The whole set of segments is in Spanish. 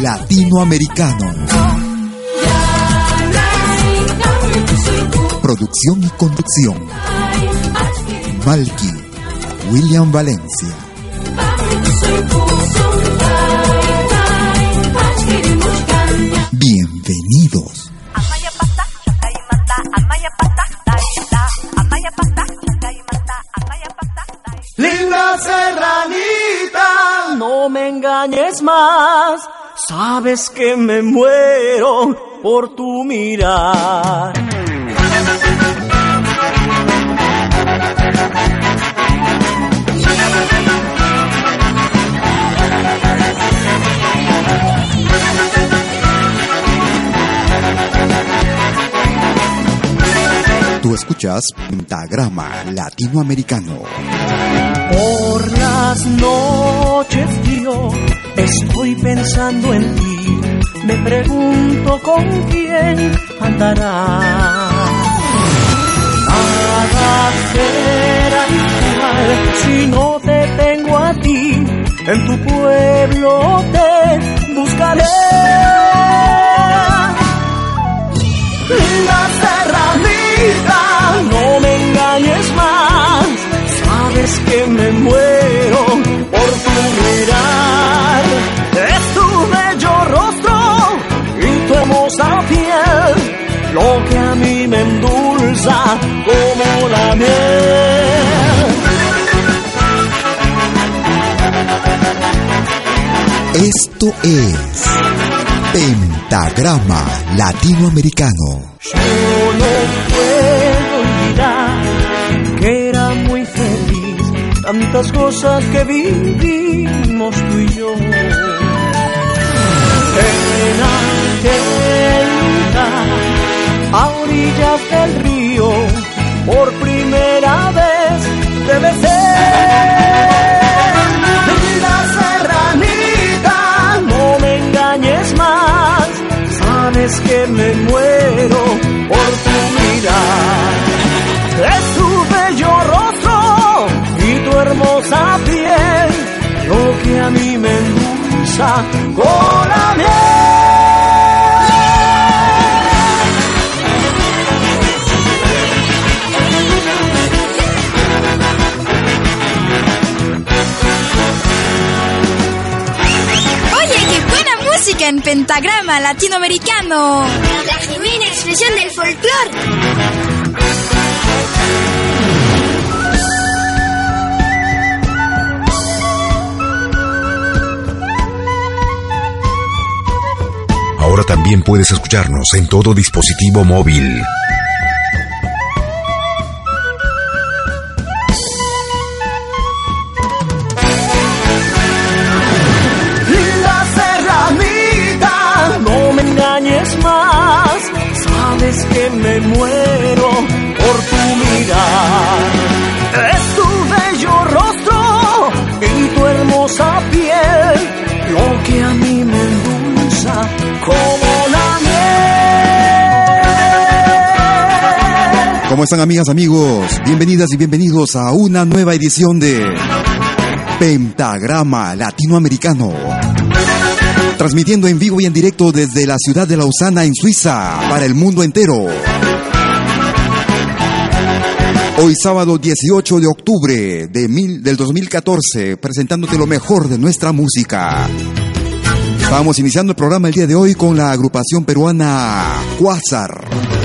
Latinoamericano. Producción y conducción. Malky, William Valencia. Bienvenidos. Linda serranita, no me engañes más. Sabes que me muero por tu mirar. Tú escuchas Pentagrama Latinoamericano. Por las noches yo estoy pensando en ti. Me pregunto con quién andará. Nada será igual si no te tengo a ti. En tu pueblo te buscaré. La serranita, no me engañes más. Sabes que me muero por tu mirar. Lo que a mí me endulza como la miel. Esto es Pentagrama Latinoamericano. Yo no puedo olvidar que era muy feliz, tantas cosas que vivimos tú y yo. En aquel lugar, a orillas del río, por primera vez te besé. La serranita, no me engañes más, sabes que me muero por tu mirar. Es tu bello rostro y tu hermosa piel, lo que a mí me endulza con la miel. En pentagrama latinoamericano. La genuina expresión del folclore. Ahora también puedes escucharnos en todo dispositivo móvil. Están amigas, amigos? Bienvenidas y bienvenidos a una nueva edición de Pentagrama Latinoamericano. Transmitiendo en vivo y en directo desde la ciudad de Lausana, en Suiza, para el mundo entero. Hoy sábado 18 de octubre de mil- del 2014, presentándote lo mejor de nuestra música. Vamos iniciando el programa el día de hoy con la agrupación peruana Quasar.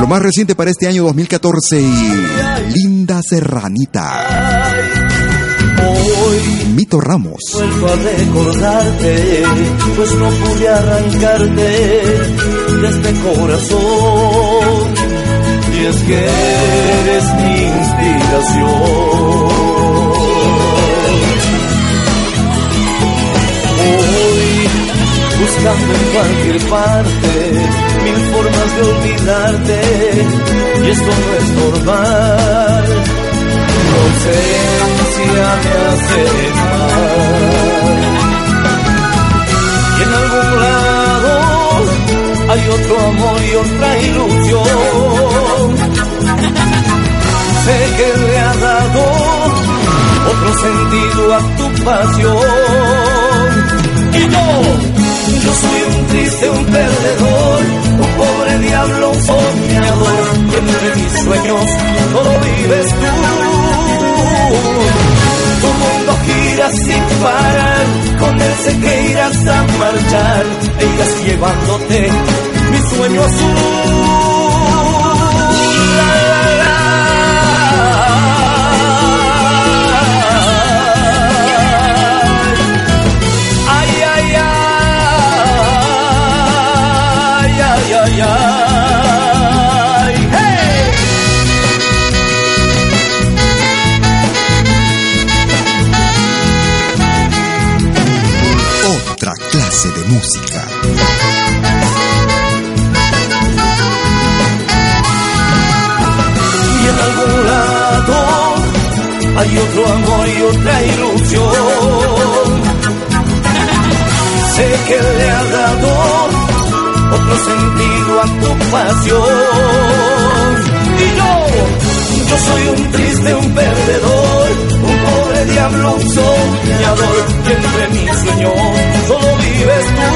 Lo más reciente para este año 2014 Linda Serranita. Mito Ramos. vuelvo a recordarte, pues no pude arrancarte de este corazón. Y es que eres mi inspiración. Buscando en cualquier parte mil formas de olvidarte, y esto no es normal. Tu ausencia me hace mal. Y en algún lado hay otro amor y otra ilusión. Sé que le ha dado otro sentido a tu pasión. Sueños solo vives tú. Tu mundo gira sin parar, con él sé que irás a marchar, e irás llevándote mi sueño azul. Música. y en algún lado hay otro amor y otra ilusión. Sé que le ha dado otro sentido a tu pasión. Y yo, yo soy un triste, un perdedor, diablo, un soñador, que entre mis sueños solo vives tú.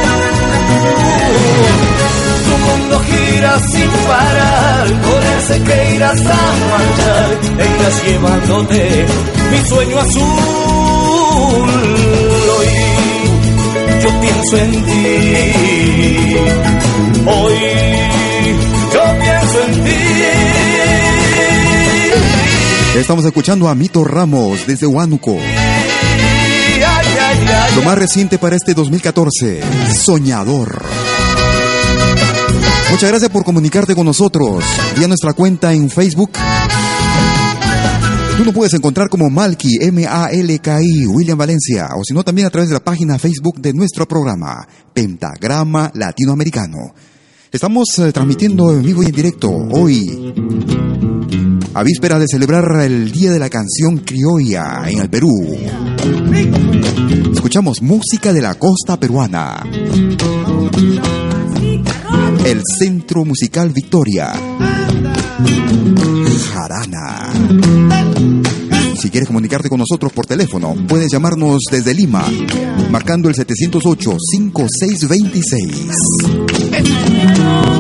Tu mundo gira sin parar, con sé que irás a marchar, e irás llevándote mi sueño azul. Hoy yo pienso en ti, hoy yo pienso en ti. Estamos escuchando a Mito Ramos desde Huánuco. Lo más reciente para este 2014, Soñador. Muchas gracias por comunicarte con nosotros vía nuestra cuenta en Facebook. Tú nos puedes encontrar como Malky, M-A-L-K-I, William Valencia, o si no también a través de la página Facebook de nuestro programa, Pentagrama Latinoamericano. Estamos eh, transmitiendo en vivo y en directo hoy, a víspera de celebrar el Día de la Canción Criolla en el Perú. Escuchamos música de la costa peruana. El Centro Musical Victoria. Jarana. Si quieres comunicarte con nosotros por teléfono, puedes llamarnos desde Lima, marcando el 708-5626.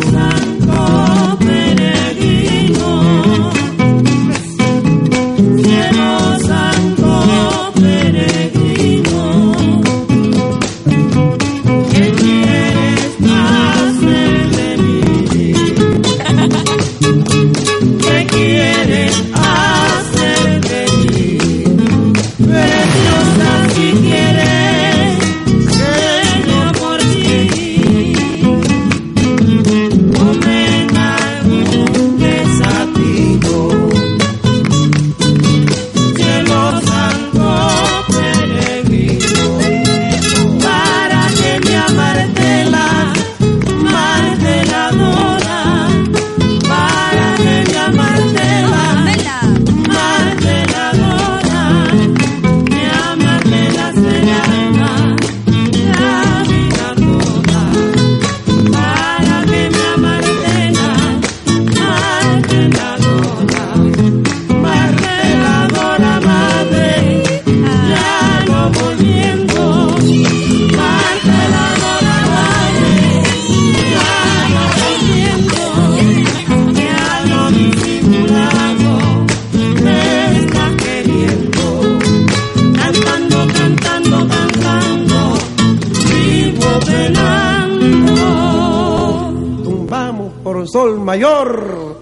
Sol mayor.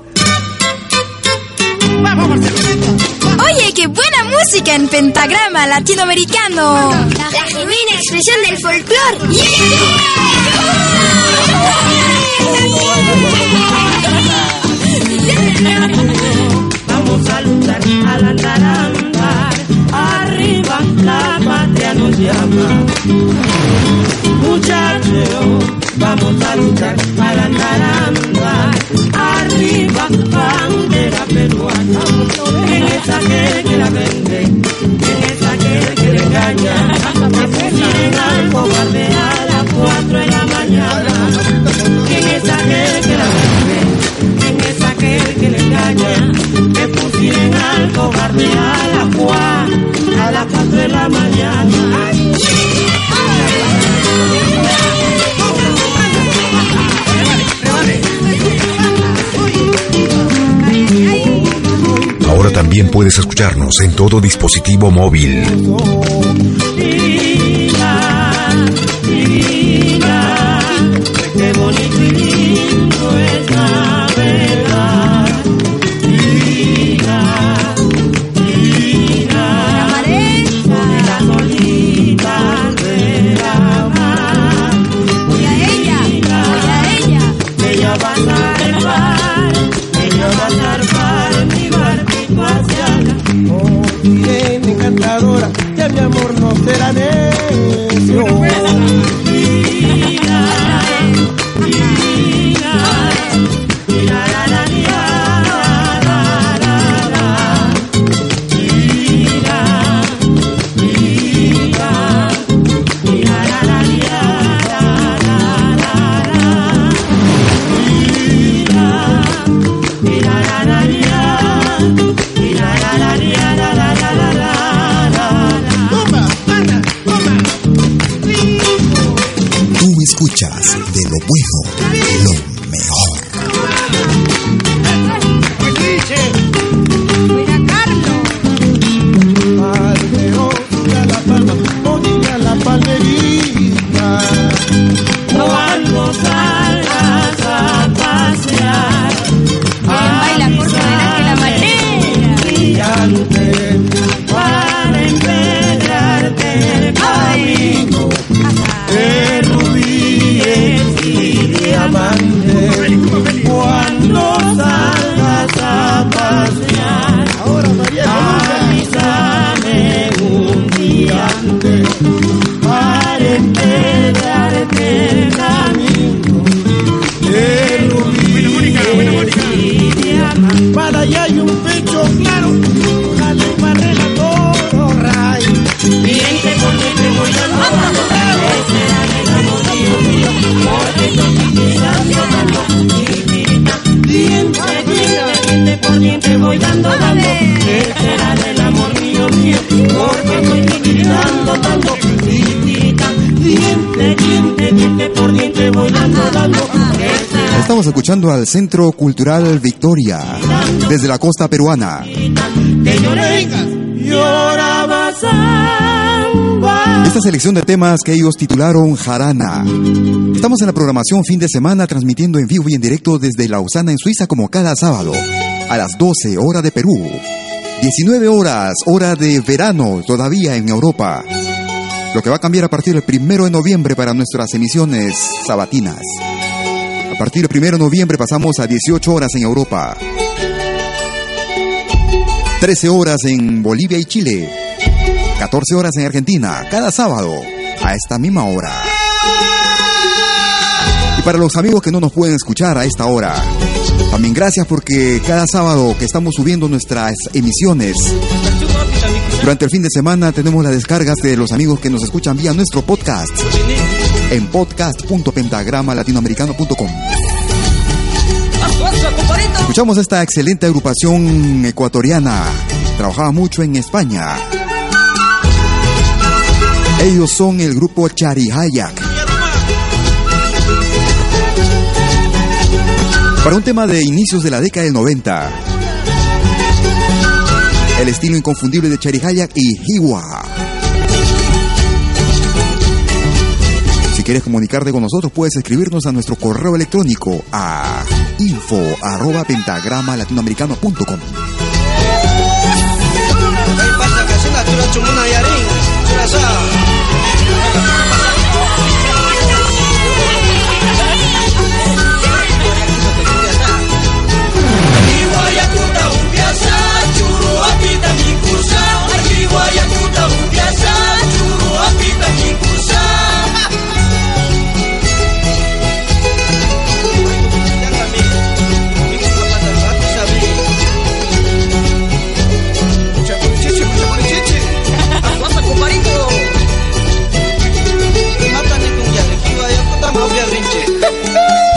Oye, qué buena música en pentagrama latinoamericano. La genuina expresión del folclore. Vamos a luchar, a andar, a andar. Arriba la patria nos llama. Muchachos, vamos a luchar, a andar, a andar. Arriba bandera peruana. ¿Quién es aquel que la vende? ¿Quién es aquel que le engaña? Al cobarde a las cuatro de la mañana. ¿Quién es aquel que la vende? ¿Quién es aquel que le engaña? Que pusieron al cobarde a las cuatro, a las cuatro de la mañana. Ahora también puedes escucharnos en todo dispositivo móvil. Al Centro Cultural Victoria, desde la costa peruana. Esta selección de temas que ellos titularon Jarana. Estamos en la programación fin de semana transmitiendo en vivo y en directo desde Lausana en Suiza como cada sábado a las 12 hora de Perú. 19 horas, hora de verano todavía en Europa. Lo que va a cambiar a partir del primero de noviembre para nuestras emisiones sabatinas. A partir del primero de noviembre pasamos a 18 horas en Europa. 13 horas en Bolivia y Chile. 14 horas en Argentina, cada sábado, a esta misma hora. Y para los amigos que no nos pueden escuchar a esta hora, también gracias porque cada sábado que estamos subiendo nuestras emisiones, durante el fin de semana tenemos las descargas de los amigos que nos escuchan vía nuestro podcast en podcast.pentagramalatinoamericano.com. Escuchamos esta excelente agrupación ecuatoriana. Trabajaba mucho en España. Ellos son el grupo Charihayak. Para un tema de inicios de la década del 90. El estilo inconfundible de Charihayak y Hiwa. Si quieres comunicarte con nosotros, puedes escribirnos a nuestro correo electrónico a info arroba pentagrama latinoamericano.com.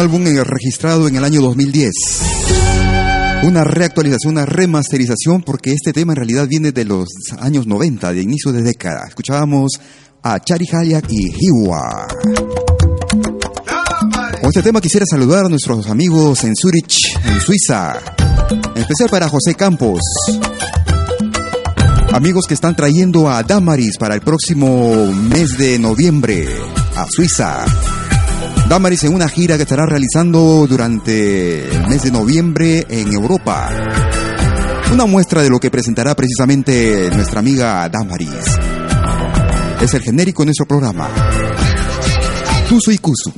álbum registrado en el año 2010. Una reactualización, una remasterización, porque este tema en realidad viene de los años 90, de inicio de década. Escuchábamos a Chari Hayak y Hiwa. Con este tema quisiera saludar a nuestros amigos en Zurich, en Suiza. En especial para José Campos. Amigos que están trayendo a Damaris para el próximo mes de noviembre a Suiza. Damaris en una gira que estará realizando durante el mes de noviembre en Europa. Una muestra de lo que presentará precisamente nuestra amiga Damaris. Es el genérico en nuestro programa. Tuso y Kusu.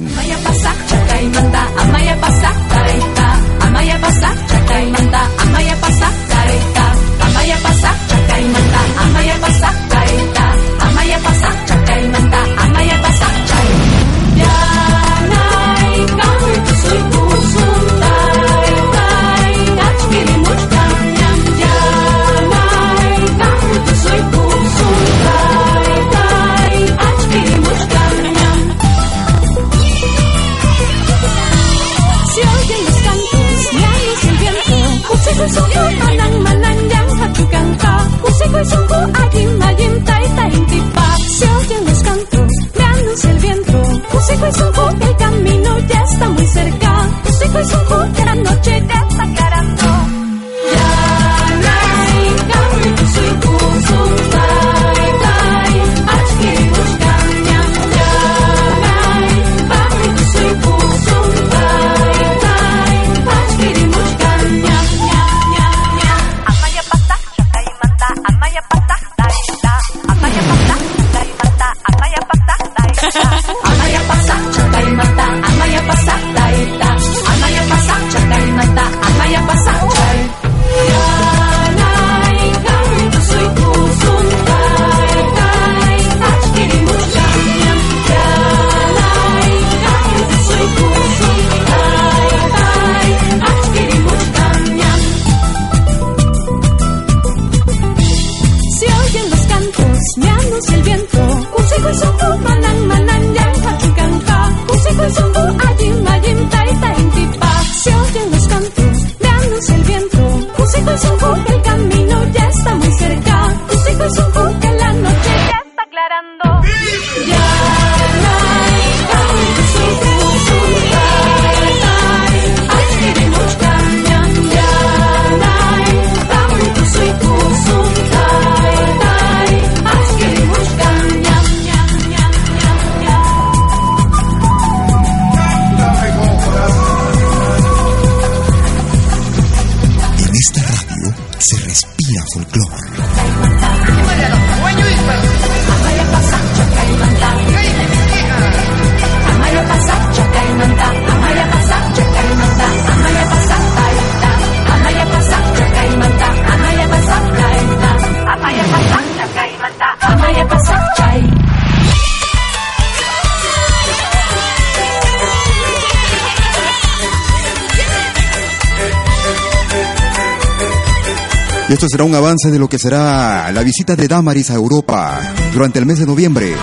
Esto será un avance de lo que será la visita de Damaris a Europa durante el mes de noviembre.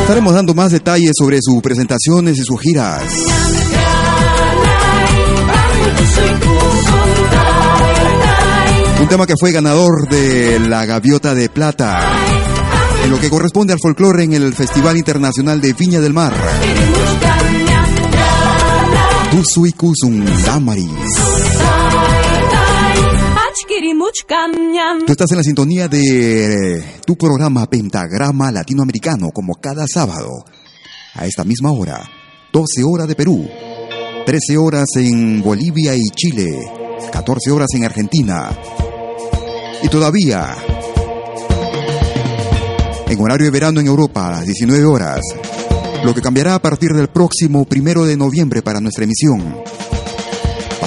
Estaremos dando más detalles sobre sus presentaciones y sus giras. Un tema que fue ganador de la Gaviota de Plata, en lo que corresponde al folclore en el Festival Internacional de Viña del Mar. Tusui Kusum Damaris. Tú estás en la sintonía de tu programa Pentagrama Latinoamericano, como cada sábado, a esta misma hora, 12 horas de Perú, 13 horas en Bolivia y Chile, 14 horas en Argentina, y todavía en horario de verano en Europa, a las 19 horas, lo que cambiará a partir del próximo primero de noviembre para nuestra emisión.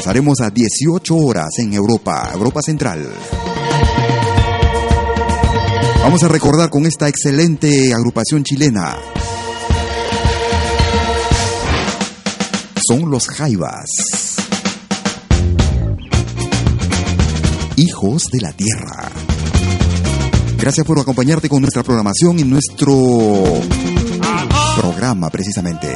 Pasaremos a 18 horas en Europa, Europa Central. Vamos a recordar con esta excelente agrupación chilena. Son los Jaivas. Hijos de la Tierra. Gracias por acompañarte con nuestra programación y nuestro programa precisamente.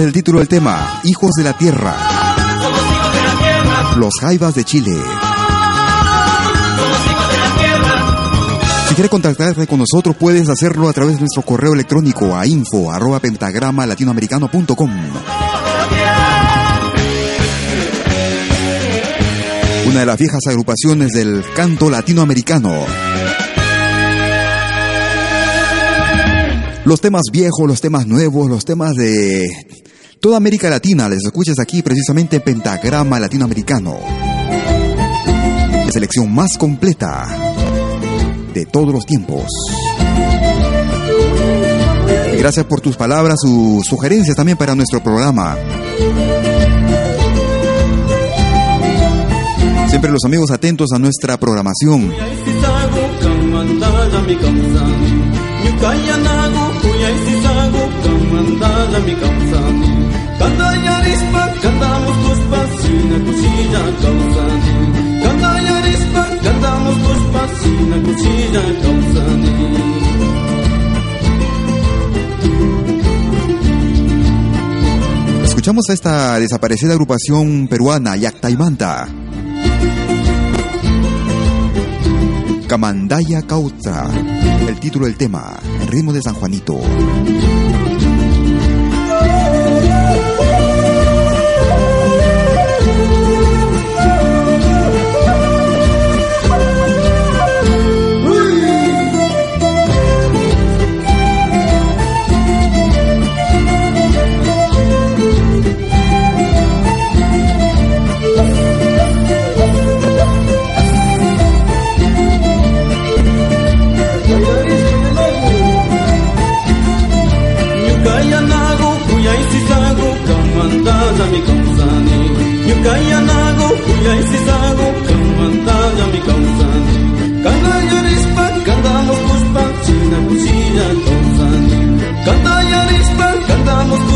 Es el título del tema, Hijos de la Tierra. Los Jaivas de Chile. Si quieres contactarte con nosotros, puedes hacerlo a través de nuestro correo electrónico a info arroba pentagrama latinoamericano.com. Una de las viejas agrupaciones del canto latinoamericano. Los temas viejos, los temas nuevos, los temas de toda América Latina, les escuchas aquí precisamente en Pentagrama Latinoamericano. La selección más completa de todos los tiempos. Gracias por tus palabras, sus sugerencias también para nuestro programa. Siempre los amigos atentos a nuestra programación. Escuchamos a esta desaparecida agrupación peruana, Yactaimanta. Camandaya Cauta, el título del tema, en ritmo de San Juanito. Yukaya nago kuyay sisago Kamantaya mi kausani Kanda yarispa cantamos kuspa China kusilla kausani Kanda yarispa cantamos kuspa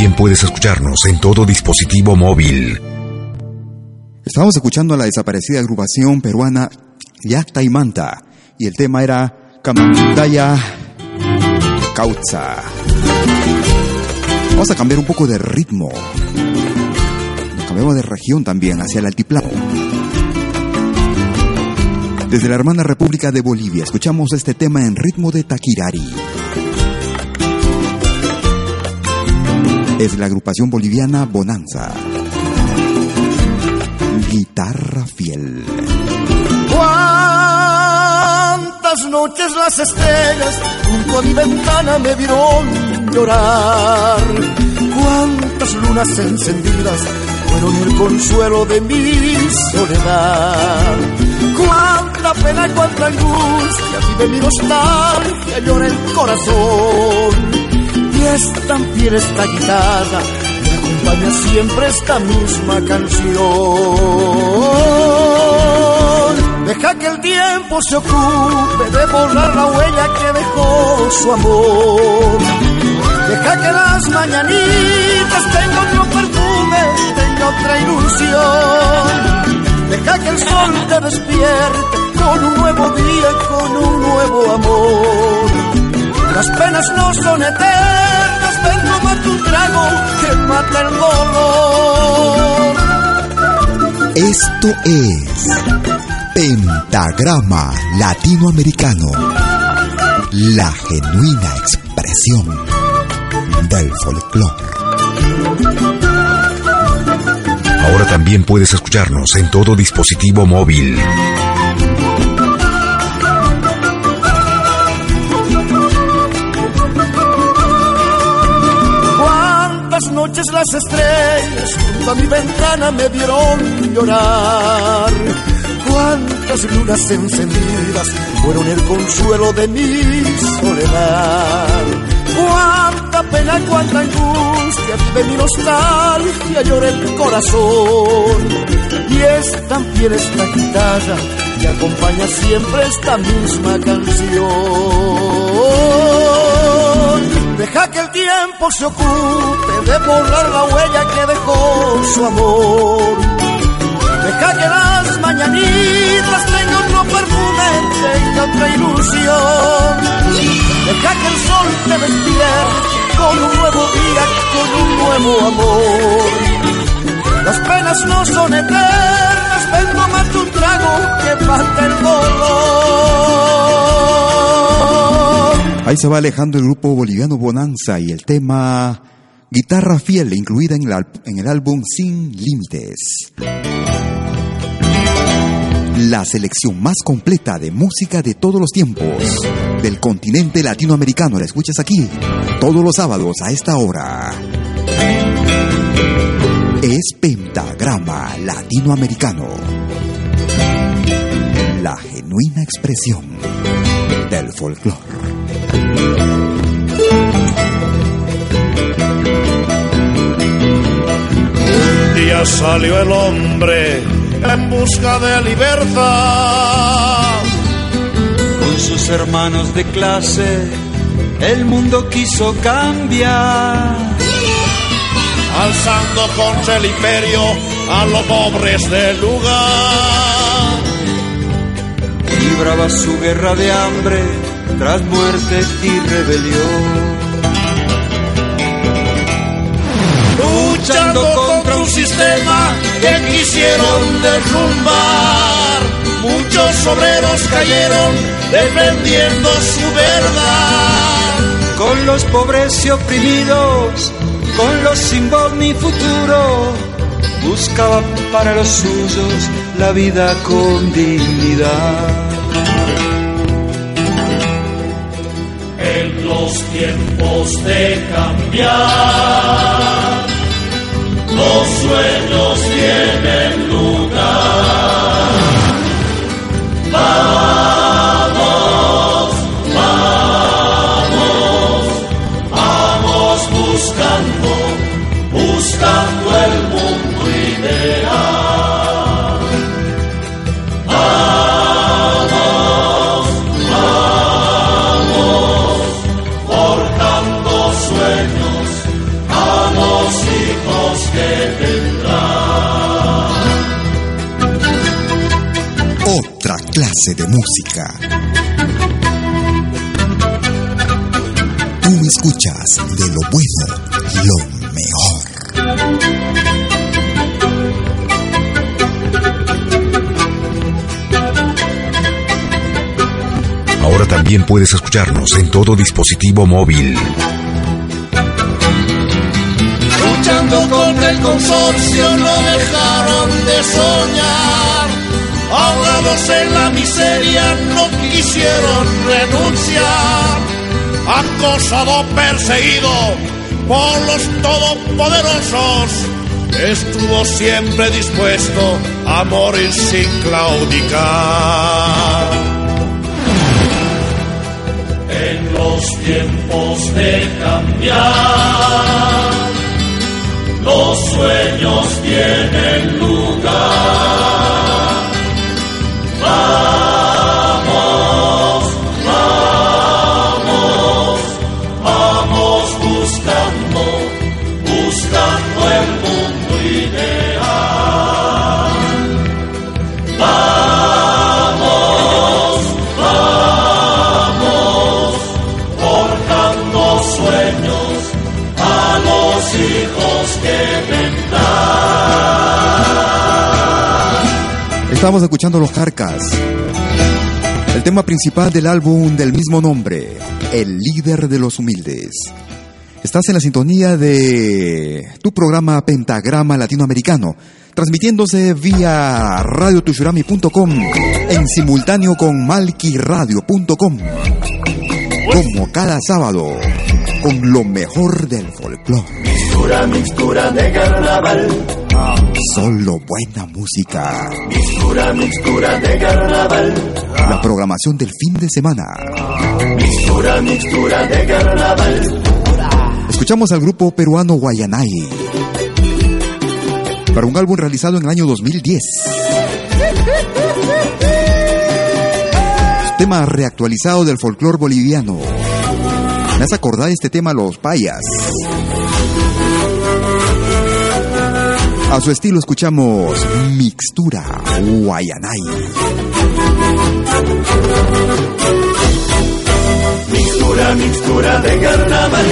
También puedes escucharnos en todo dispositivo móvil. Estábamos escuchando a la desaparecida agrupación peruana Yacta y Manta y el tema era Camandaya Cauza. Vamos a cambiar un poco de ritmo. Cambiamos de región también, hacia el altiplano. Desde la hermana República de Bolivia escuchamos este tema en ritmo de Taquirari. Es la agrupación boliviana Bonanza. Guitarra fiel. Cuántas noches las estrellas junto a mi ventana me vieron llorar. Cuántas lunas encendidas fueron el consuelo de mi soledad. Cuánta pena y cuánta angustia vive mi nostalgia llora el corazón. Y es tan fiel esta guitarra me acompaña siempre esta misma canción. Deja que el tiempo se ocupe de borrar la huella que dejó su amor. Deja que las mañanitas tengan otro perfume, tenga otra ilusión. Deja que el sol te despierte con un nuevo día, con un nuevo amor. Las penas no son eternas, ven tomate un trago que mata el dolor. Esto es Pentagrama Latinoamericano, la genuina expresión del folclore. Ahora también puedes escucharnos en todo dispositivo móvil. Las estrellas junto a mi ventana me vieron llorar. Cuántas lunas encendidas fueron el consuelo de mi soledad. Cuánta pena, cuánta angustia vive mi nostalgia, llora el corazón. Y es también esta guitarra que acompaña siempre esta misma canción. Deja que el tiempo se ocupe de borrar la huella que dejó su amor. Deja que las mañanitas tengan otro perfume, tengan otra ilusión. Deja que el sol te despierte con un nuevo día, con un nuevo amor. Las penas no son eternas, ven tomarte un trago que falta el dolor. Ahí se va alejando el grupo boliviano Bonanza y el tema Guitarra Fiel, incluida en el, álbum Sin Límites. La selección más completa de música de todos los tiempos del continente latinoamericano. La escuchas aquí todos los sábados a esta hora. Es Pentagrama Latinoamericano. La genuina expresión del folclore. Un día salió el hombre en busca de libertad. Con sus hermanos de clase, el mundo quiso cambiar. Alzando contra el imperio a los pobres del lugar. Libraba su guerra de hambre tras muerte y rebelión. Luchando contra un sistema que quisieron derrumbar. Muchos obreros cayeron defendiendo su verdad. Con los pobres y oprimidos, con los sin voz ni futuro, buscaba para los suyos la vida con dignidad. Los tiempos de cambiar, los sueños tienen lugar. Clase de música. Tú escuchas de lo bueno, lo mejor. Ahora también puedes escucharnos en todo dispositivo móvil. Luchando contra el consorcio no dejaron de soñar. Ahogados en la miseria no quisieron renunciar. Acosado, perseguido por los todopoderosos, estuvo siempre dispuesto a morir sin claudicar. En los tiempos de cambiar, los sueños tienen lugar. Estamos escuchando Los Carcas. El tema principal del álbum del mismo nombre, El líder de los humildes. Estás en la sintonía de tu programa Pentagrama Latinoamericano, transmitiéndose vía radiotushurami.com en simultáneo con malquiradio.com. Como cada sábado, con lo mejor del folclore. Mixtura, mixtura de carnaval. Solo buena música. Mixtura, mixtura de carnaval. La programación del fin de semana. Mixtura, mixtura de carnaval. Escuchamos al grupo peruano Guayanay. Para un álbum realizado en el año 2010. Tema reactualizado del folclore boliviano. Me hace acordar este tema los payas. A su estilo escuchamos Mixtura Guayanay. Mixtura, mixtura de carnaval,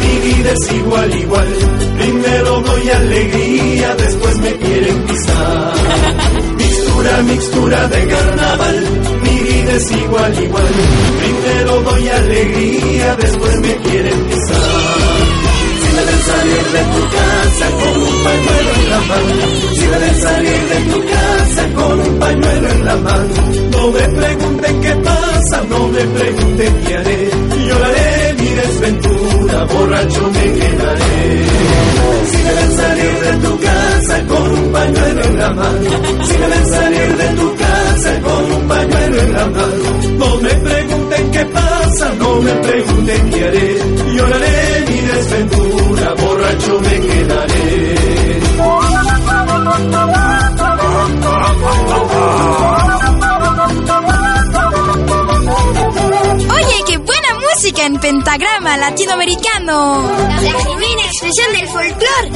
mi vida es igual, igual. Primero doy alegría, después me quieren pisar. Mixtura, mixtura de carnaval, mi vida es igual, igual. Primero doy alegría, después me quieren pisar. Salir de tu casa con un pañuelo en la mano, si ven salir de tu casa con un pañuelo en la mano, no me pregunten qué pasa, no me pregunten qué haré, lloraré mi desventura, borracho me quedaré. Si ven salir de tu casa con un pañuelo en la mano, si ven salir de tu casa con un pañuelo en la mano, no me pregunten qué pasa, no me pregunten qué haré, lloraré mi desventura, borracho me quedaré. Oye, qué buena música en pentagrama latinoamericano. La divina expresión del folclore.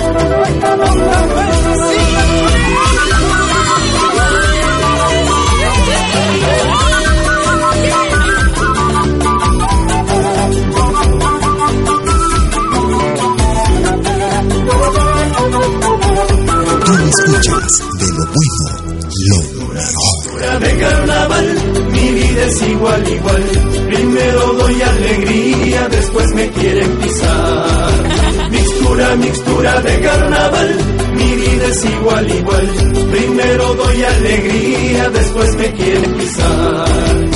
Escuchas de lo bueno, lo mejor. De carnaval, mi vida es igual, igual. Primero doy alegría, después me quieren pisar. Mixtura, mixtura de carnaval, mi vida es igual, igual. Primero doy alegría, después me quieren pisar.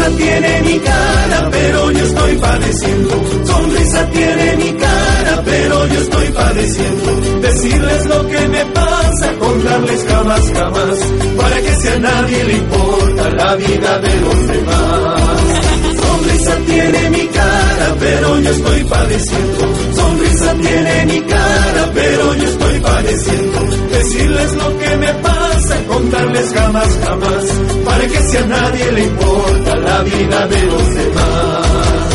Sonrisa tiene mi cara, pero yo estoy padeciendo. Sonrisa tiene mi cara, pero yo estoy padeciendo. Decirles lo que me pasa, contarles jamás, jamás. Para que si a nadie le importa la vida de los demás. Sonrisa tiene mi cara, pero yo estoy padeciendo. Sonrisa tiene mi cara, pero yo estoy padeciendo. Decirles lo que me pasa, contarles jamás, jamás. Para que si a nadie le importa la vida de los demás.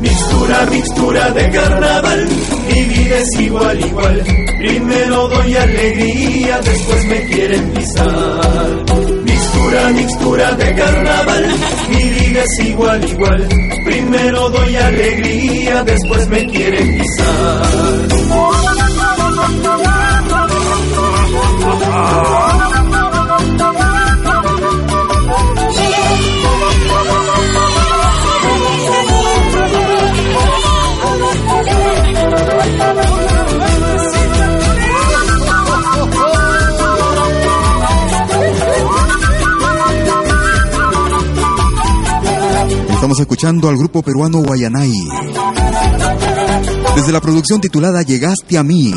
Mixtura, mixtura de carnaval, mi vida es igual, igual. Primero doy alegría, después me quieren pisar. Mixtura, mixtura de carnaval, mi vida es igual, igual. Primero doy alegría, después me quieren Estamos escuchando al grupo peruano Guayanay. Desde la producción titulada Llegaste a mí.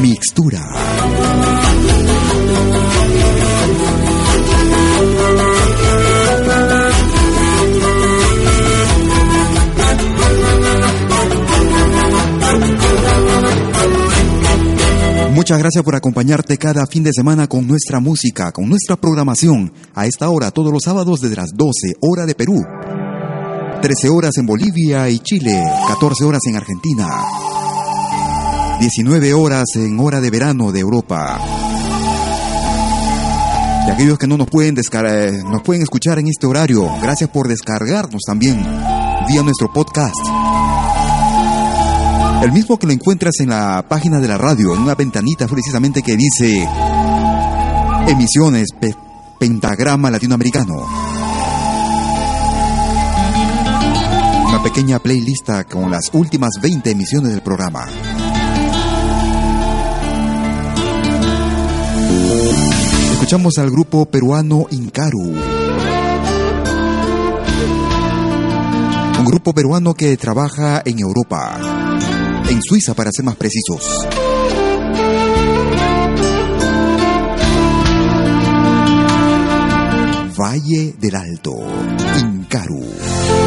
Mixtura. Muchas gracias por acompañarte cada fin de semana con nuestra música, con nuestra programación, a esta hora todos los sábados desde las 12 hora de Perú, 13 horas en Bolivia y Chile, 14 horas en Argentina, 19 horas en hora de verano de Europa. Y aquellos que no nos pueden, descargar, nos pueden escuchar en este horario, gracias por descargarnos también vía nuestro podcast. El mismo que lo encuentras en la página de la radio, en una ventanita precisamente que dice Emisiones Pe- Pentagrama Latinoamericano. Una pequeña playlist con las últimas 20 emisiones del programa. escuchamos al grupo peruano Incaru. Un grupo peruano que trabaja en Europa, en Suiza para ser más precisos. Valle del Alto, Incaru.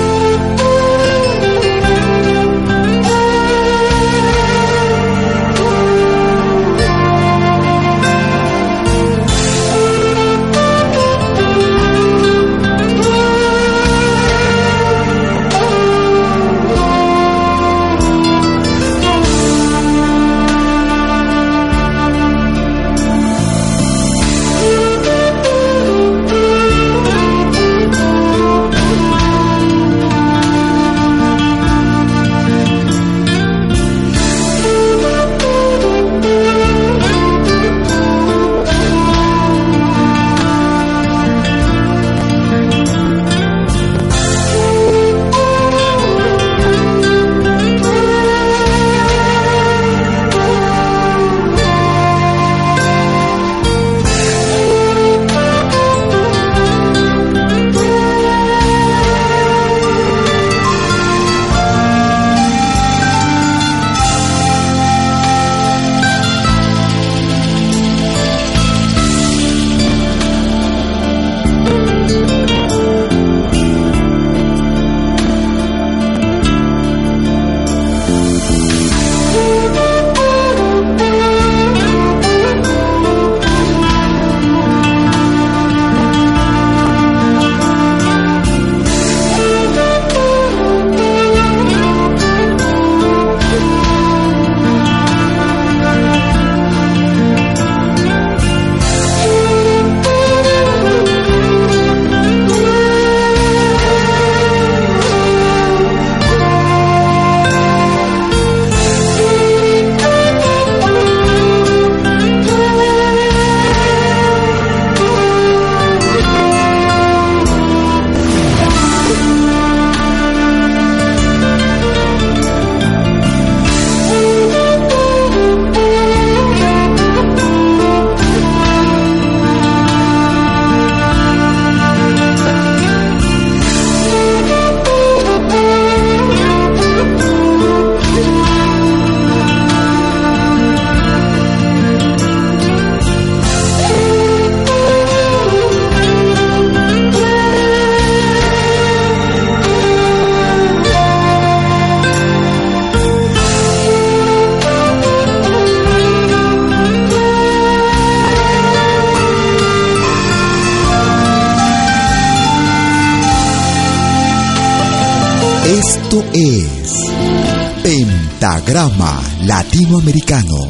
Pentagrama Latinoamericano,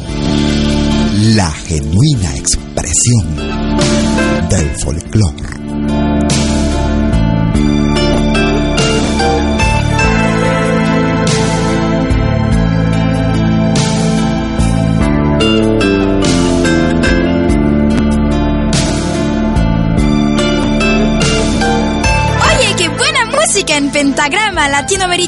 la genuina expresión del folclore. Oye, qué buena música en pentagrama latinoamericano.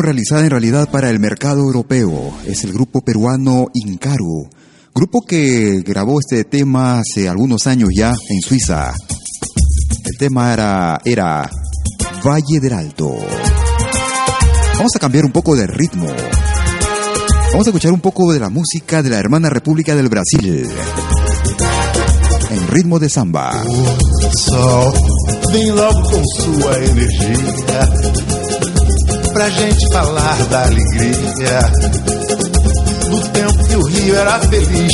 Realizada en realidad para el mercado europeo, es el grupo peruano Incaru, Grupo que grabó este tema hace algunos años ya en Suiza. El tema era, era Valle del Alto. Vamos a cambiar un poco de ritmo. Vamos a escuchar un poco de la música de la hermana República del Brasil. En ritmo de samba. Pra gente falar da alegria. Do tempo que o Rio era feliz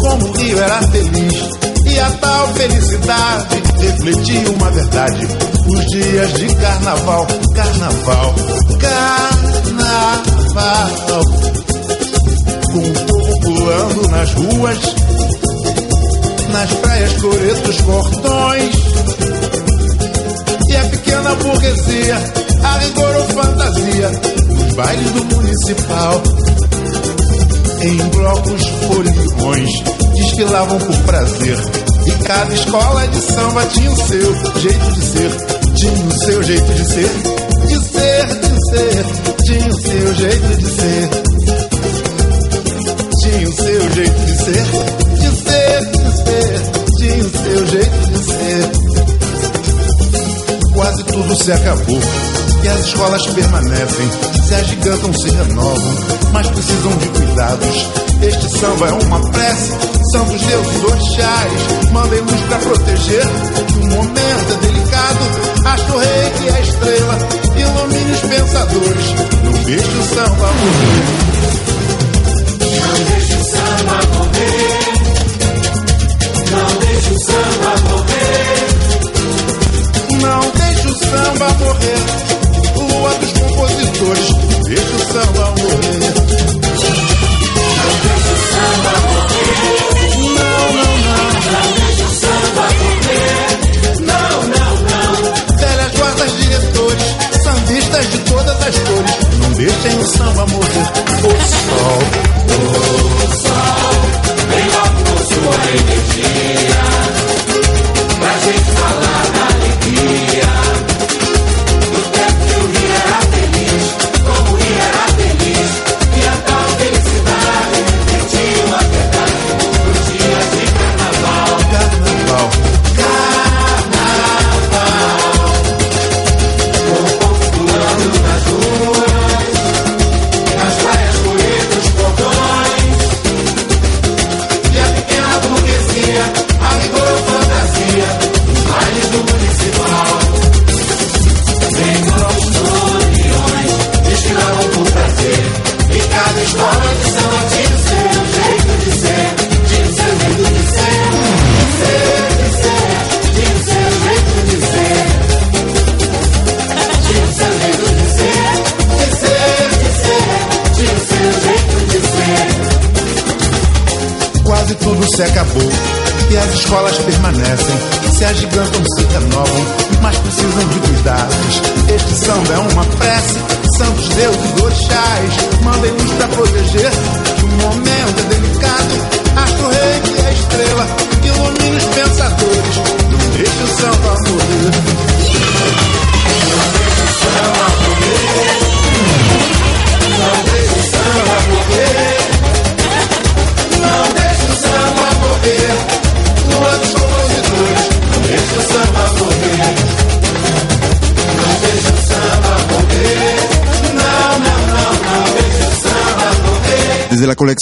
Como o Rio era feliz E a tal felicidade refletia uma verdade. Os dias de carnaval, carnaval, carnaval. Com o povo pulando nas ruas nas praias, coretos, cordões. E a pequena burguesia, a rigor ou fantasia, nos bailes do municipal. Em blocos, foliões, desfilavam por prazer. E cada escola de samba tinha o seu jeito de ser, tinha o seu jeito de ser, de ser, de ser, tinha o seu jeito de ser, tinha o seu jeito de ser, de ser, de ser, tinha o seu jeito de ser. Quase tudo se acabou e as escolas permanecem, se agigantam, se renovam, mas precisam de cuidados. Este samba é uma prece, são dos deuses orixás, mandem luz pra proteger. que O momento é delicado, acho o rei que é a estrela, ilumine os pensadores, não deixe o samba morrer. Não deixe o samba morrer. Não deixe o samba morrer. Não deixe o samba morrer. Lua dos compositores, deixe o samba morrer. Não deixe o samba morrer. Não, não, não. Não deixe o samba morrer. Não, não, não. Velhas guardas diretores, sambistas de todas as cores, não deixem o samba morrer. O sol, O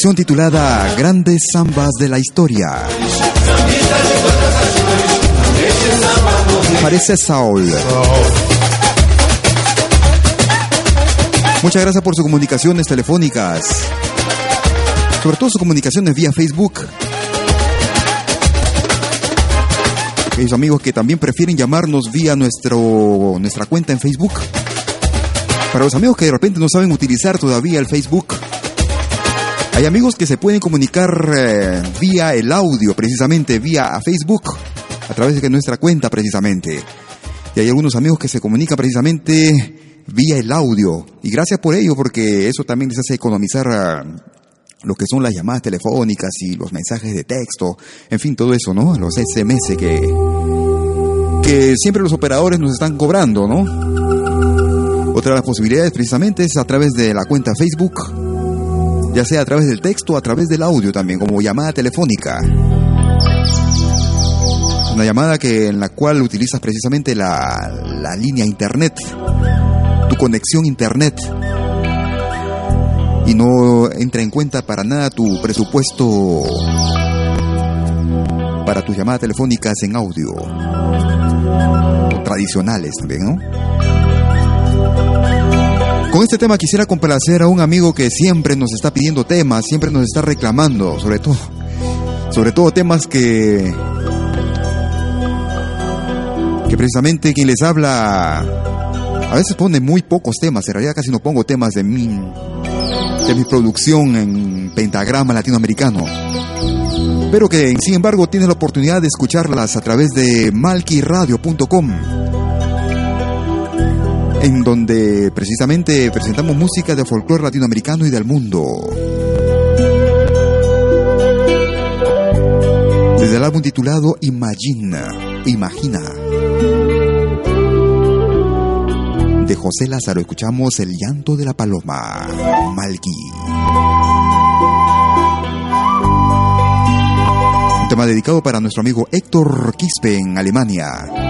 Colección titulada Grandes Zambas de la Historia. Parece Saul. Muchas gracias por sus comunicaciones telefónicas. Sobre todo sus comunicaciones vía Facebook. Aquellos amigos que también prefieren llamarnos vía nuestro, nuestra cuenta en Facebook. Para los amigos que de repente no saben utilizar todavía el Facebook. Hay amigos que se pueden comunicar eh, vía el audio, precisamente vía Facebook, a través de nuestra cuenta precisamente. Y hay algunos amigos que se comunican precisamente vía el audio. Y gracias por ello, porque eso también les hace economizar ah, lo que son las llamadas telefónicas y los mensajes de texto, en fin, todo eso, ¿no? Los SMS que, que siempre los operadores nos están cobrando, ¿no? Otra de las posibilidades precisamente es a través de la cuenta Facebook ya sea a través del texto o a través del audio también, como llamada telefónica. Una llamada que, en la cual utilizas precisamente la, la línea internet, tu conexión internet. Y no entra en cuenta para nada tu presupuesto para tus llamadas telefónicas en audio. Tradicionales también, ¿no? Con este tema quisiera complacer a un amigo que siempre nos está pidiendo temas, siempre nos está reclamando, sobre todo, sobre todo temas que, que precisamente quien les habla, a veces pone muy pocos temas, en realidad casi no pongo temas de mi, de mi producción en pentagrama latinoamericano, pero que sin embargo tienes la oportunidad de escucharlas a través de malquiradio.com en donde precisamente presentamos música de folclore latinoamericano y del mundo. Desde el álbum titulado Imagina, Imagina. De José Lázaro escuchamos El llanto de la paloma, Malqui. Un tema dedicado para nuestro amigo Héctor Quispe en Alemania.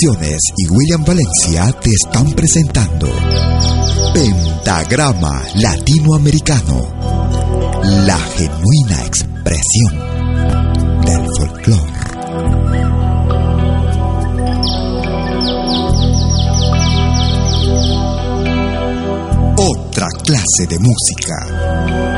Y William Valencia te están presentando Pentagrama Latinoamericano, la genuina expresión del folclore. Otra clase de música.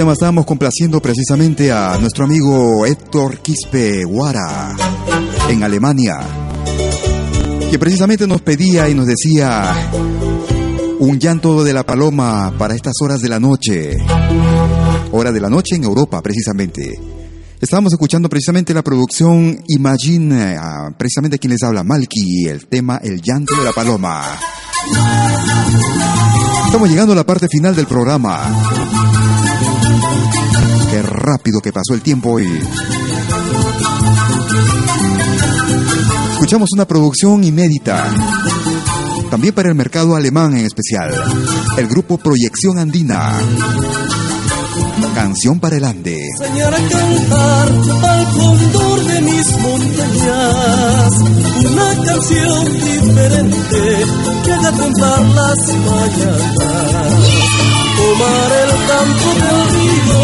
Tema estábamos complaciendo precisamente a nuestro amigo Héctor Quispe Guara en Alemania, que precisamente nos pedía y nos decía un llanto de la paloma para estas horas de la noche, hora de la noche en Europa precisamente. Estábamos escuchando precisamente la producción Imagine, ah, precisamente quien les habla, Malky, el tema El llanto de la paloma. Estamos llegando a la parte final del programa. Qué rápido que pasó el tiempo hoy. Escuchamos una producción inédita, también para el mercado alemán en especial. El grupo Proyección Andina. Canción para el Ande. enseñar a cantar al cóndor de mis montañas una canción diferente que haga contar las mañanas. Tomar el campo del río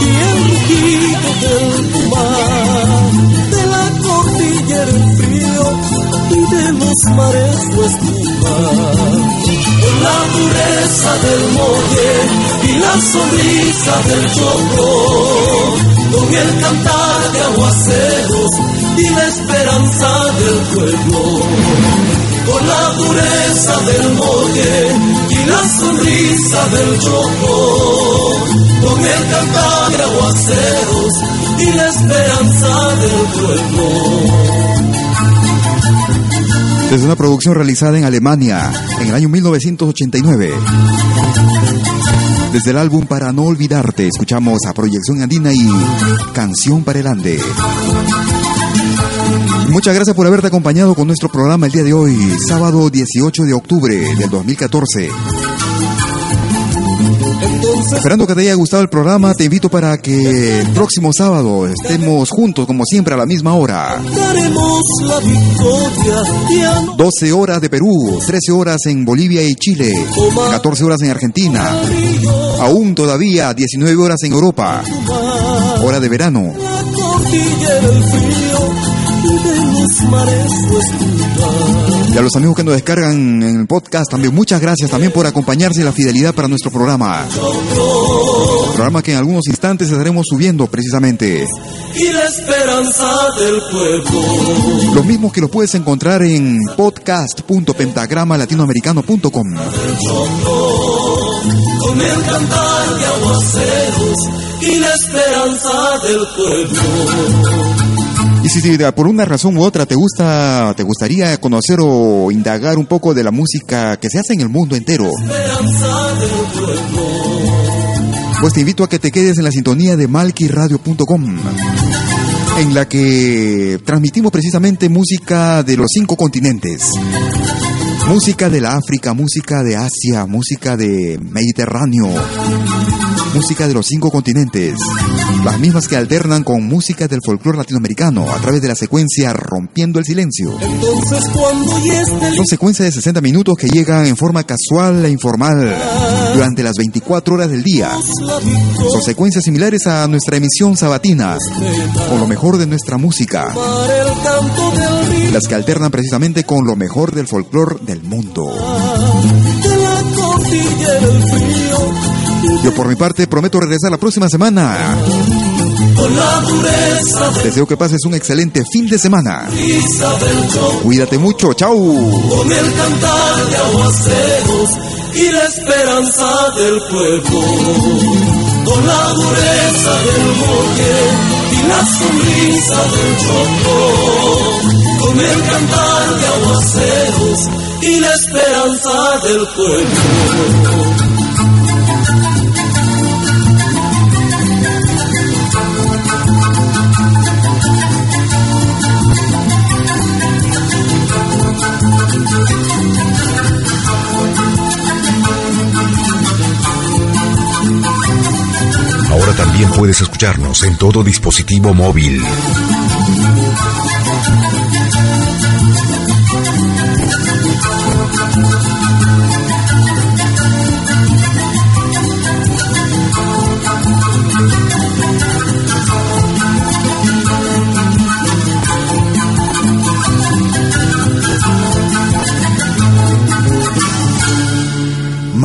y el rugido del mar, de la cordillera el frío y de los mares su espuma. Con la pureza del molle y la sonrisa del chocó, con el cantar de aguaceros y la esperanza del pueblo. Con la dureza del molle y la sonrisa del chocó, con el cantar de aguaceros y la esperanza del pueblo. Desde una producción realizada en Alemania en el año 1989. Desde el álbum Para no olvidarte, escuchamos a Proyección Andina y Canción para el Ande. Muchas gracias por haberte acompañado con nuestro programa el día de hoy, sábado 18 de octubre del 2014. Esperando que te haya gustado el programa, te invito para que el próximo sábado estemos juntos como siempre a la misma hora. Daremos la victoria y a 12 horas de Perú, 13 horas en Bolivia y Chile, 14 horas en Argentina, aún todavía 19 horas en Europa, hora de verano. Y a los amigos que nos descargan en el podcast, también muchas gracias también por acompañarse y la fidelidad para nuestro programa. Programa que en algunos instantes estaremos subiendo precisamente. y la esperanza del pueblo. Los mismos que los puedes encontrar en podcast.pentagramalatinoamericano.com. Con el cantar de aguaceros y la esperanza del pueblo. Y si, por una razón u otra te gusta, te gustaría conocer o indagar un poco de la música que se hace en el mundo entero, pues te invito a que te quedes en la sintonía de malquiradio.com, en la que transmitimos precisamente música de los cinco continentes. Música de la África, música de Asia, música de Mediterráneo. música de los cinco continentes, las mismas que alternan con música del folclore latinoamericano a través de la secuencia Rompiendo el Silencio. Entonces Son secuencias de 60 minutos que llegan en forma casual e informal durante las 24 horas del día. Son secuencias similares a nuestra emisión sabatina, con lo mejor de nuestra música, las que alternan precisamente con lo mejor del folclore de el frío Yo por mi parte prometo regresar la próxima semana. Deseo que pases un excelente fin de semana. Cuídate mucho, chao. con el cantar de aguaceros y la esperanza del pueblo con la dureza del bosque y la sonrisa del choco con el cantar de aguaceros y la esperanza del pueblo Ahora también puedes escucharnos en todo dispositivo móvil.